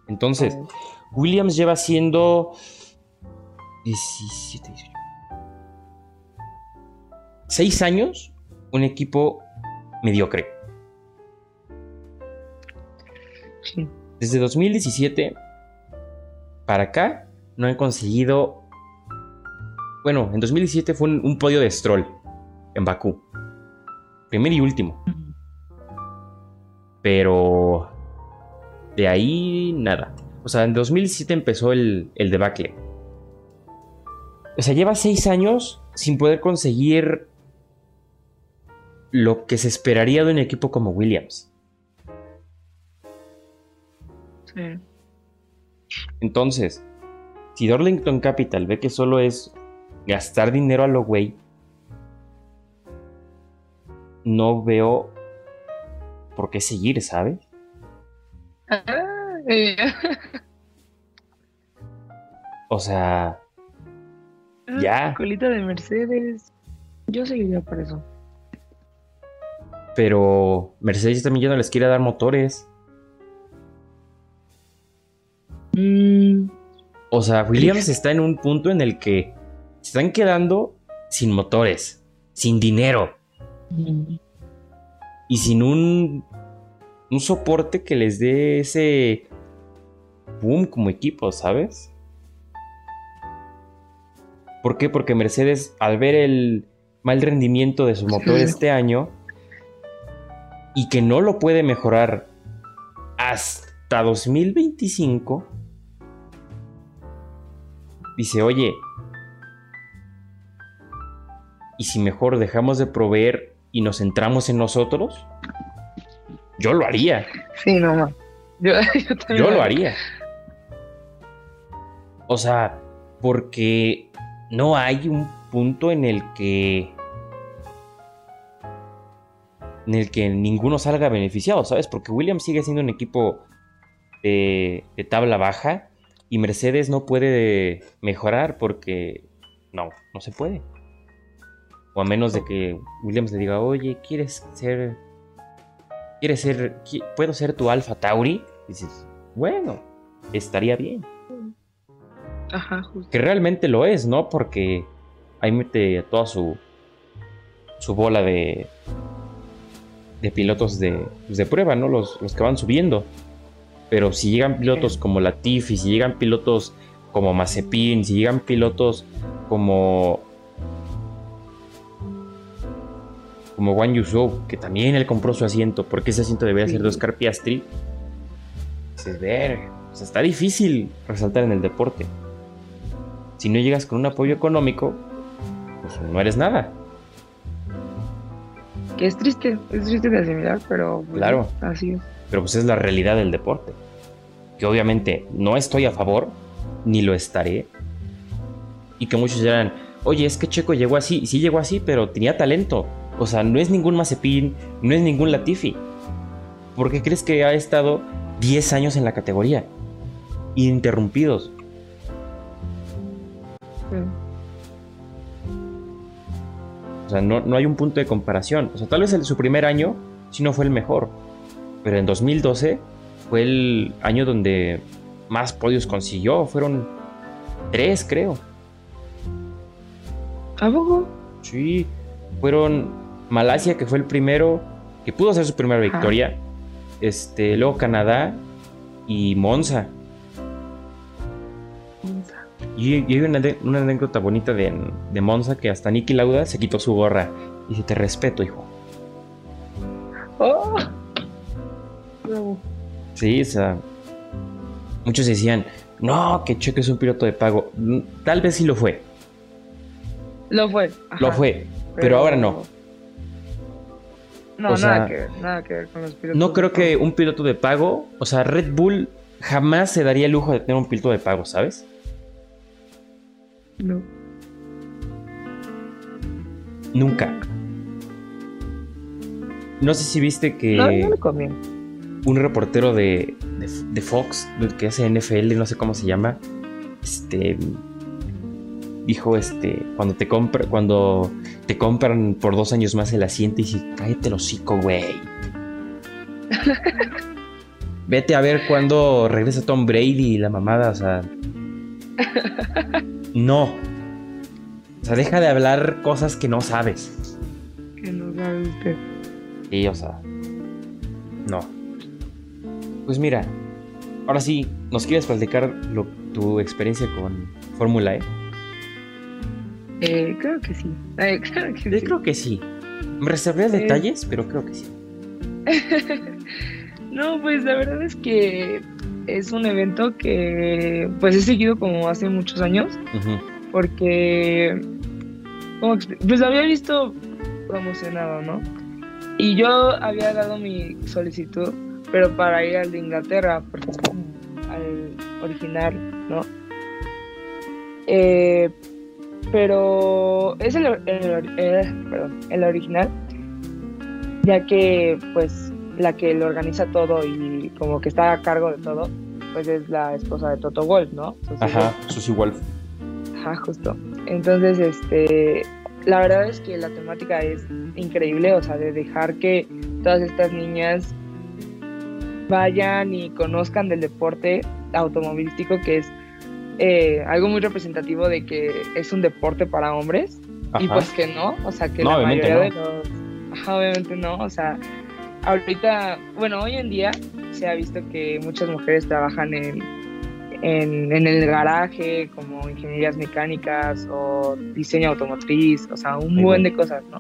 Entonces, Williams lleva siendo 17, 18. 6 años un equipo mediocre. Sí. Desde 2017 para acá no han conseguido. Bueno, en 2017 fue un, un podio de Stroll en Bakú. Primero y último. Pero de ahí nada. O sea, en 2017 empezó el, el debacle. O sea, lleva seis años sin poder conseguir lo que se esperaría de un equipo como Williams. Sí. Entonces, si Darlington Capital ve que solo es gastar dinero a lo güey, no veo por qué seguir, ¿sabes? Ah, O sea, Ya. Colita de Mercedes. Yo seguiría por eso. pero Mercedes también ya no les quiere dar motores. Mm, O sea, Williams está en un punto en el que se están quedando sin motores, sin dinero mm, y sin un, un soporte que les dé ese boom como equipo, ¿sabes? ¿Por qué? Porque Mercedes, al ver el mal rendimiento de su motor Sí. este año y que no lo puede mejorar hasta 2025, dice, oye, ¿y si mejor dejamos de proveer y nos centramos en nosotros? Yo lo haría. Sí, no más. Yo, yo también Yo lo haría. O sea, porque no hay un punto en el que. En el que ninguno salga beneficiado, ¿sabes? Porque Williams sigue siendo un equipo de, de tabla baja y Mercedes no puede mejorar porque no, no se puede. O a menos de que Williams le diga, oye, ¿quieres ser. ¿Quieres ser. qui- ¿Puedo ser tu Alfa Tauri? Y dices, bueno, estaría bien. Ajá, justo. Que realmente lo es, ¿no? Porque ahí mete toda su. su bola de. de pilotos de, pues, de prueba, ¿no? Los, los que van subiendo. Pero si llegan pilotos Sí. como Latifi, si llegan pilotos como Mazepin, si llegan pilotos como. Como Juan Yusuf, que también él compró su asiento, porque ese asiento debería ser de. Oscar Piastri. Dices, ver, está difícil resaltar en el deporte. Si no llegas con un apoyo económico, pues no eres nada. Que es triste, es triste de asimilar, pero. Claro. Así es. Pero pues es la realidad del deporte. Que obviamente no estoy a favor, ni lo estaré. Y que muchos dirán, oye, es que Checo llegó así. Sí llegó así, pero tenía talento. O sea, no es ningún Mazepin, no es ningún Latifi. ¿Por qué crees que ha estado 10 años en la categoría? Ininterrumpidos. Sí. O sea, no, no hay un punto de comparación. O sea, tal vez el, su primer año sí no fue el mejor. pero en 2012 fue el año donde más podios consiguió. Fueron tres, creo. ¿A poco? Sí, fueron Malasia, que fue el primero, que pudo hacer su primera Ajá. victoria. Este, luego Canadá y Monza. Y, y hay una, una anécdota bonita de, de Monza que hasta Nicky Lauda se quitó su gorra. Y dice, te respeto, hijo. ¡Oh! Sí, o sea, muchos decían, no, que Checo es un piloto de pago. Mm, Tal vez sí lo fue, Lo fue. lo fue, pero, ahora no. No, O sea, nada que ver, nada que ver con los pilotos. No creo que un piloto de pago, o sea, Red Bull jamás se daría el lujo de tener un piloto de pago, ¿sabes? No. Nunca. No sé si viste que No, no conviene. un reportero de, de, de Fox, que hace NFL, no sé cómo se llama, este dijo este cuando te compra, cuando te compran por dos años más el asiento y dice, cállate el hocico, güey. Vete a ver cuándo regresa Tom Brady y la mamada, o sea. No. O sea, deja de hablar cosas que no sabes. Que no sabe usted. Sí, o sea. No. Pues mira, ahora sí, ¿nos quieres platicar lo- tu experiencia con Fórmula E? Eh, creo que sí. Eh, claro que Yo sí. creo que sí. Me reservé detalles, pero creo que sí. No, pues la verdad es que es un evento que pues he seguido como hace muchos años porque ¿cómo expli- pues había visto promocionado, ¿no? Y yo había dado mi solicitud, pero para ir al de Inglaterra, porque es como al original, ¿no? Eh, pero es el, el eh, perdón, el original, ya que pues la que lo organiza todo y como que está a cargo de todo, pues es la esposa de Toto Wolff, ¿no? Entonces, Ajá, Susie Wolf. Ajá, justo. Entonces, este, la verdad es que la temática es increíble, o sea, de dejar que todas estas niñas vayan y conozcan del deporte automovilístico, que es eh, algo muy representativo de que es un deporte para hombres, y pues que no, o sea, que No, la mayoría no. de los... Ajá, obviamente no, o sea, ahorita, bueno, hoy en día se ha visto que muchas mujeres trabajan en, en, en el garaje, como ingenierías mecánicas o diseño automotriz, o sea, un Muy buen bien. de cosas, ¿no?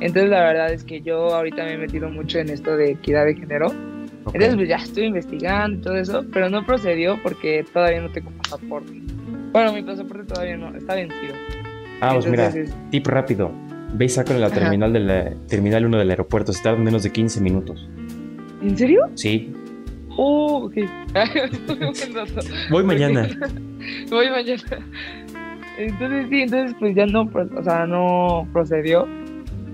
Entonces la verdad es que yo ahorita me he metido mucho en esto de equidad de género. Entonces pues ya estoy investigando y todo eso, pero no procedió porque todavía no tengo pasaporte. Bueno, mi pasaporte todavía no, está vencido. ah, pues mira, Entonces, tip rápido. Ve y sácalo en la terminal, de la, terminal 1 del aeropuerto. Se tarda menos de 15 minutos. ¿En serio? Sí. Oh, ok. Voy mañana. Voy mañana. Entonces sí, entonces pues ya no, o sea, no procedió.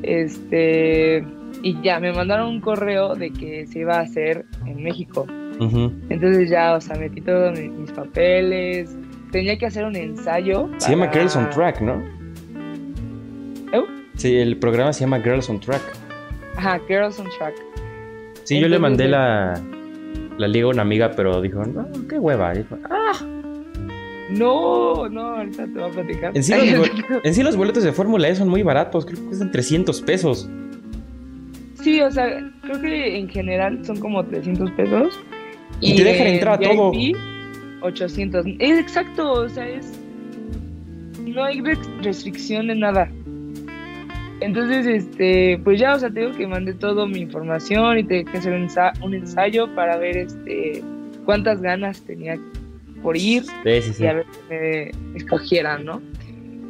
Este y ya me mandaron un correo de que se iba a hacer en México. Entonces ya, o sea, metí todos mis, mis papeles. Tenía que hacer un ensayo. Se llama Girls on Track, ¿no? ¿Eh? Sí, el programa se llama Girls on Track. Ajá, Girls on Track. Sí, yo le mandé la, la liga a una amiga, pero dijo, no, qué hueva. Dijo, "Ah". No, no, ahorita te voy a platicar. En sí, los, en sí los boletos de Fórmula E son muy baratos, creo que cuestan 300 pesos. Sí, o sea, creo que en general son como 300 pesos. Y te dejan en entrar a todo. VIP, 800. Es exacto, o sea, es. No hay restricción de nada. Entonces, este, pues ya, o sea, tengo que mandé toda mi información y tengo que hacer un, un ensayo para ver este cuántas ganas tenía por ir Sí, sí, sí. y a ver que me escogieran, ¿no?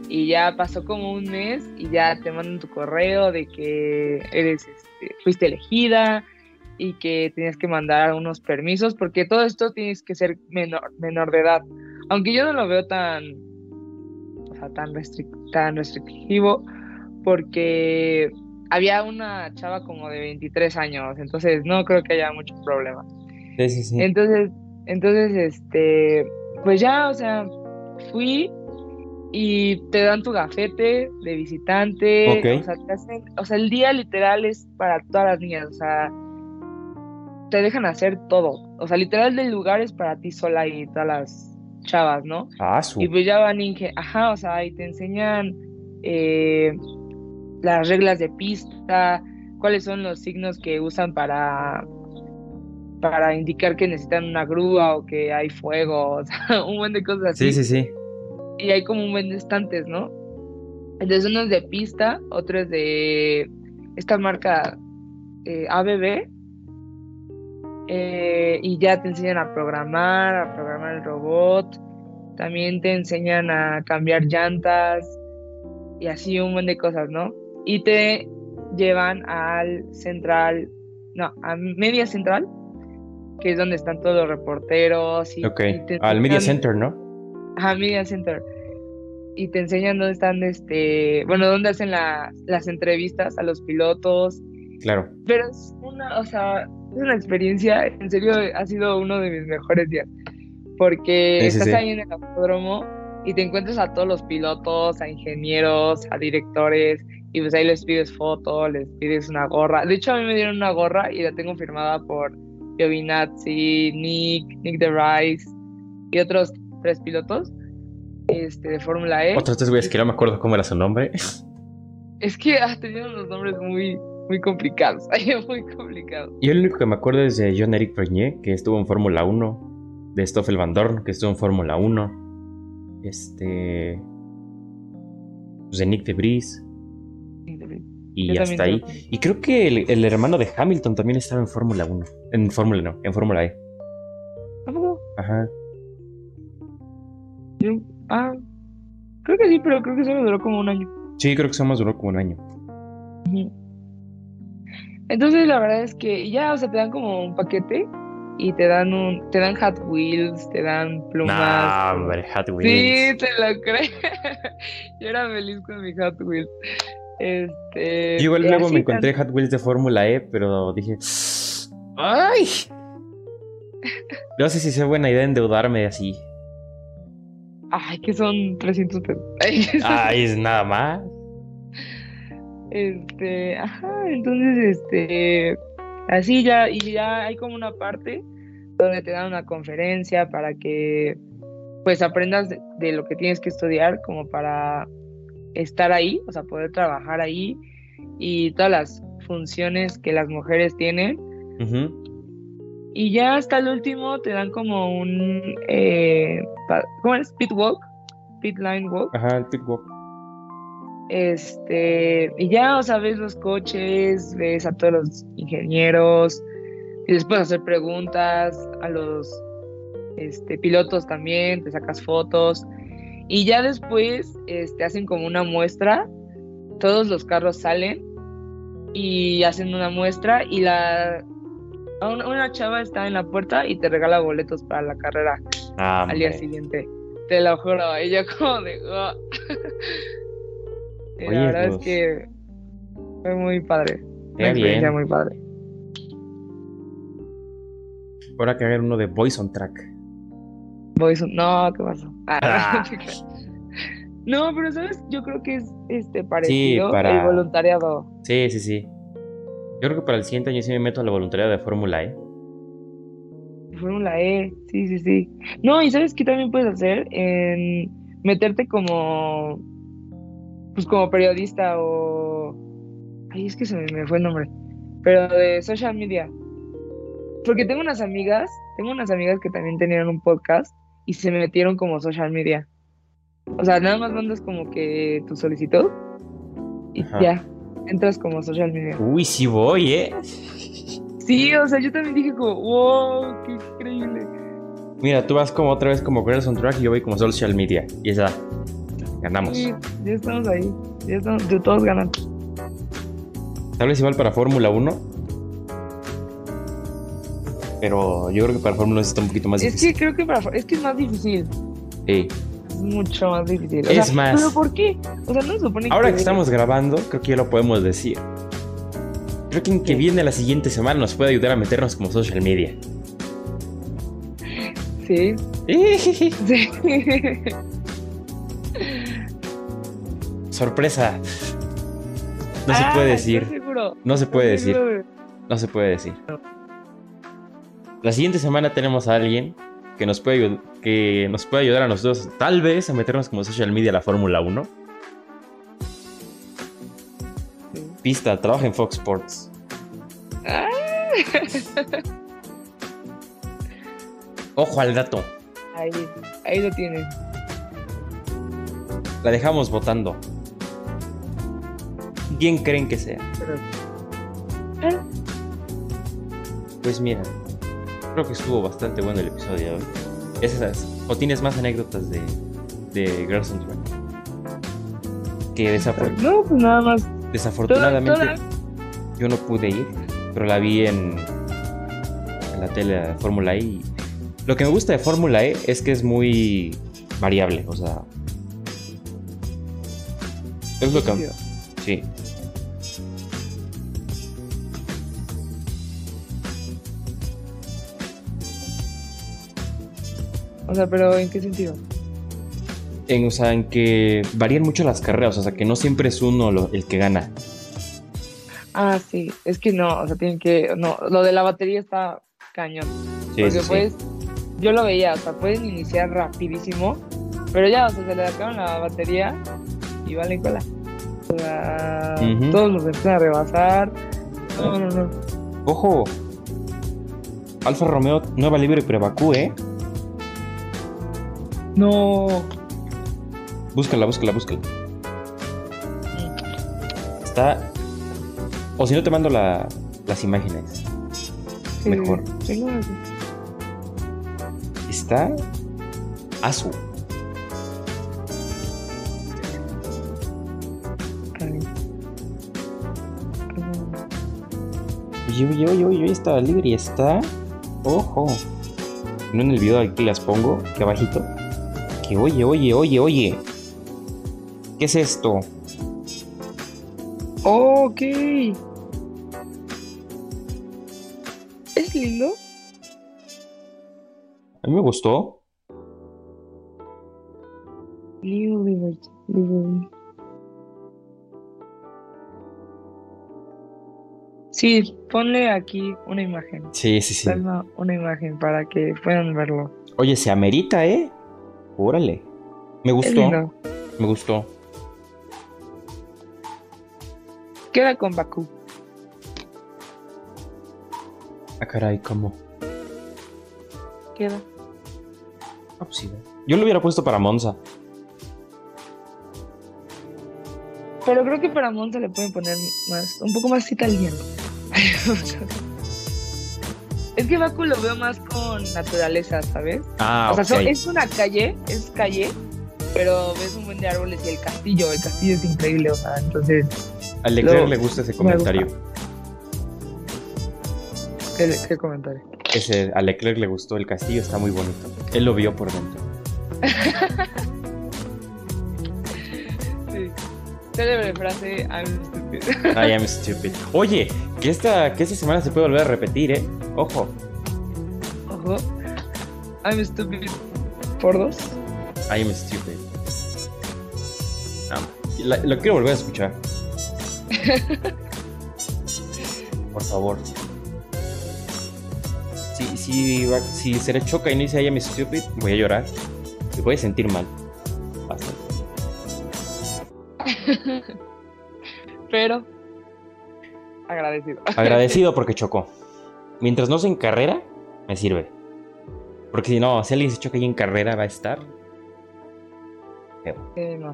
Y ya pasó como un mes y ya te mandan tu correo de que eres, este, fuiste elegida y que tenías que mandar unos permisos, porque todo esto tienes que ser menor, menor de edad. Aunque yo no lo veo tan, o sea, tan, restric- tan restrictivo, porque había una chava como de 23 años, entonces no creo que haya mucho problema. Sí, sí, sí. Entonces, entonces, este, pues ya, o sea, fui y te dan tu gafete de visitante, Ok. o sea, te hacen, o sea, el día literal es para todas las niñas, o sea, te dejan hacer todo. O sea, literal del lugar es para ti sola y todas las chavas, ¿no? Ah, su. Y pues ya van, inge- ajá, o sea, y te enseñan eh, las reglas de pista, cuáles son los signos que usan para, para indicar que necesitan una grúa o que hay fuego, o sea, un buen de cosas así. Sí, sí, sí. Y hay como un buen de estantes, ¿no? Entonces uno es de pista, otro es de esta marca eh, ABB. eh, y ya te enseñan a programar, a programar el robot. También te enseñan a cambiar llantas y así un montón de cosas, ¿no? Y te llevan al central, no, a Media Central, que es donde están todos los reporteros. Y, Ok. y Al Media Center, ¿no? Ajá, Media Center. Y te enseñan dónde están, este, bueno, dónde hacen la- las entrevistas a los pilotos. Claro. Pero es una, o sea, es una experiencia, en serio, ha sido uno de mis mejores días. Porque sí, estás sí. ahí en el autódromo y te encuentras a todos los pilotos, a ingenieros, a directores, y pues ahí les pides foto, les pides una gorra. De hecho, a mí me dieron una gorra y la tengo firmada por Giovinazzi, Nick, Nick de Rice y otros tres pilotos este, de Fórmula E. Otros tres güeyes que no me acuerdo cómo era su nombre. Es que ah, tenían unos nombres muy, muy complicados, muy complicados. Yo el único que me acuerdo es de John-Eric Vernier, que estuvo en Fórmula 1. De Stoffel Van Dorn, que estuvo en Fórmula 1. Este. Pues de Nick de Vries. Y Yo hasta ahí. Y creo que el, el hermano de Hamilton también estaba en Fórmula 1. En Fórmula no, en Fórmula E. ¿Tampoco? Ajá. Yo- ah, creo que sí, pero creo que solo duró como un año. Sí, creo que eso más duró como un año. Entonces la verdad es que ya, o sea, te dan como un paquete y te dan un, te dan Hot Wheels, te dan plumas. Nah, hombre, Hot Sí, Wheels. te lo creo. Yo era feliz con mi Hot Wheels. Este, Yo igual luego me encontré Hot Wheels de Fórmula E, pero dije. ¡Ay! No sé si sea buena idea endeudarme así. Ay, que son 300 pesos. Ay, es nada más. Este, ajá, entonces, este, así ya, y ya hay como una parte donde te dan una conferencia para que, pues, aprendas de, de lo que tienes que estudiar como para estar ahí, o sea, poder trabajar ahí y todas las funciones que las mujeres tienen. Ujú. Y ya hasta el último te dan como un, eh, ¿cómo es? Pit walk, pit line walk. Ajá, el pitwalk. Este, y ya, o sea, ves los coches, ves a todos los ingenieros, y les puedes hacer preguntas a los este, pilotos también, te sacas fotos, y ya después este, hacen como una muestra, todos los carros salen y hacen una muestra, y la una, una chava está en la puerta y te regala boletos para la carrera Ah, al día siguiente. Te lo juro. Y yo como de... Y Oye, la verdad pues, es que fue muy padre. Una experiencia muy padre. Ahora que hagan uno de Voice on Track. Voice- No, ¿qué pasó? Ah, Ah. No, pero sabes, yo creo que es este parecido para- el voluntariado. Sí, sí, sí. Yo creo que para el siguiente año sí me meto a la voluntariado de Fórmula E. Fórmula E, sí, sí, sí. No, y ¿sabes qué también puedes hacer? En meterte como, pues como periodista o... Ay, es que se me, me fue el nombre. Pero de social media. Porque tengo unas amigas, tengo unas amigas que también tenían un podcast y se metieron como social media. O sea, nada más mandas como que tu solicitud y Ajá. ya, entras como social media. Uy, sí voy, ¿eh? Sí, o sea, yo también dije como, wow, qué increíble. Mira, tú vas como otra vez como Girls on Track y yo voy como social media. Y esa. Ganamos. Sí, ya estamos ahí. Ya estamos, de todos ganan. Tal vez igual para Fórmula 1. Pero yo creo que para Fórmula 1 está un poquito más Es difícil. que creo que para es que es más difícil. Sí. Mucho más difícil. O Es sea, más. ¿Pero por qué? O sea, no se supone Ahora que estamos grabando, creo que ya lo podemos decir. Creo que en que Sí. viene la siguiente semana nos puede ayudar a meternos como social media. Sí. Sí. Sorpresa. No se Ah, puede ¿estás decir. seguro? No se puede ¿Estás decir. seguro No se puede decir. La siguiente semana tenemos a alguien que nos puede, que nos puede ayudar a nosotros, tal vez, a meternos como social media a la Fórmula 1. Sí. Pista, trabaja en Fox Sports. Ah, Ojo al dato. ahí, ahí lo tienes. La dejamos votando. ¿Quién creen que sea? Pues mira, creo que estuvo bastante bueno el episodio de hoy. Esas, o tienes más anécdotas de, de Girls on Track. Que desafor- no, pues nada más. desafortunadamente yo no pude ir, pero la vi en, en la tele de Fórmula E. y lo que me gusta de Fórmula E es que es muy variable, o sea. Es lo que. Sí. O sea, pero ¿en qué sentido? En, o sea, en que varían mucho las carreras, o sea, que no siempre es uno lo- el que gana. Ah, sí, es que no, o sea, tienen que, no, lo de la batería está cañón. Sí, porque sí, sí. puedes, yo lo veía, o sea, pueden iniciar rapidísimo, pero ya, o sea, se le acaban la batería y vale cola. O sea, todos los empiezan a rebasar. No, no, no. Ojo. Alfa Romeo nueva libre Prebacú, ¿eh? No. Búscala, búscala, búscala. Está. O si no te mando la- las imágenes. Sí, Mejor. sí, no. Está. Azul. Ay. Oye, oye, oye, oye, libre y está. Ojo. No en el video aquí las pongo, aquí abajito. Oye, oye, oye, oye. ¿Qué es esto? Ok. ¿Es lindo? A mí me gustó. New Liberty. Sí, ponle aquí una imagen. Sí, sí, sí. Salma una imagen para que puedan verlo. Oye, se amerita, ¿eh? Órale. Me gustó. Me gustó. Queda con Bakú. Ah, caray, ¿cómo? Queda. Ah, pues sí. Yo lo hubiera puesto para Monza. Pero creo que para Monza le pueden poner más, un poco más italiano. es que Bakú lo veo más con naturaleza, ¿sabes? Ah, o sea, es una calle, es calle, pero ves un buen de árboles y el castillo, el castillo es increíble, o sea, entonces, A Leclerc lo- le gusta ese me comentario. ¿qué, qué comentario? Ese, a Leclerc le gustó el castillo, está muy bonito. Él lo vio por dentro. Sí. Célebre frase, I'm stupid. I am stupid. Oye, que esta, que esta semana se puede volver a repetir, ¿eh? Ojo. Ojo. I'm stupid. Por dos. I am stupid. La- lo quiero volver a escuchar. Por favor. Si, si, va- si se le choca y no dice I am stupid, voy a llorar. Me voy a sentir mal. Bastante. Pero, agradecido. Agradecido porque chocó. Mientras no sea en carrera, me sirve. Porque si no, si alguien se choca ahí en carrera, va a estar. feo. Sí, no.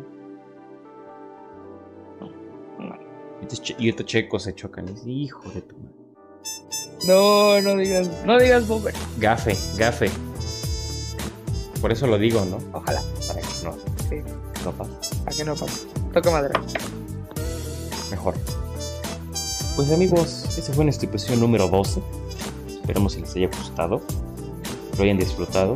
No. Y estos che- Y estos checos se chocan. Y hijo de tu madre. No, no digas, no digas Bober. Gafe, gafe. Por eso lo digo, ¿no? Ojalá, Para que no, sí, no pase. para que no pase. Toca madera. Mejor. Pues amigos, ese fue nuestro episodio número 12. Esperamos que les haya gustado. Lo hayan disfrutado.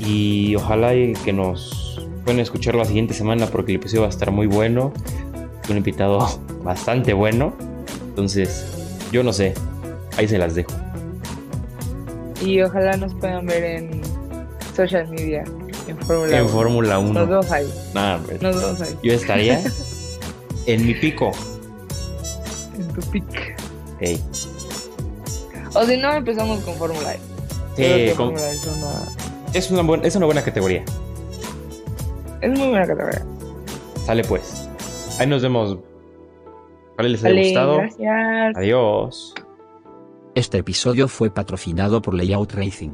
Y ojalá que nos puedan escuchar la siguiente semana porque el episodio va a estar muy bueno. Un invitado bastante bueno. Entonces, yo no sé. Ahí se las dejo. Y ojalá nos puedan ver en social media, en Fórmula En 1. Fórmula Nos 1. vemos ahí, Nah, hombre. nos vemos ahí. Yo estaría en mi pico. En tu pic. Ey, O si no, empezamos con Fórmula E. Creo Sí, que con- Fórmula E es una, es, una buena, es una buena categoría. es muy buena categoría. Sale pues. Ahí nos vemos. Ojalá les haya Vale, gustado. gracias. Adiós. Este episodio fue patrocinado por Layout Racing.